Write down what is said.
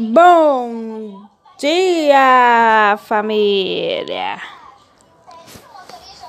Bom dia, família!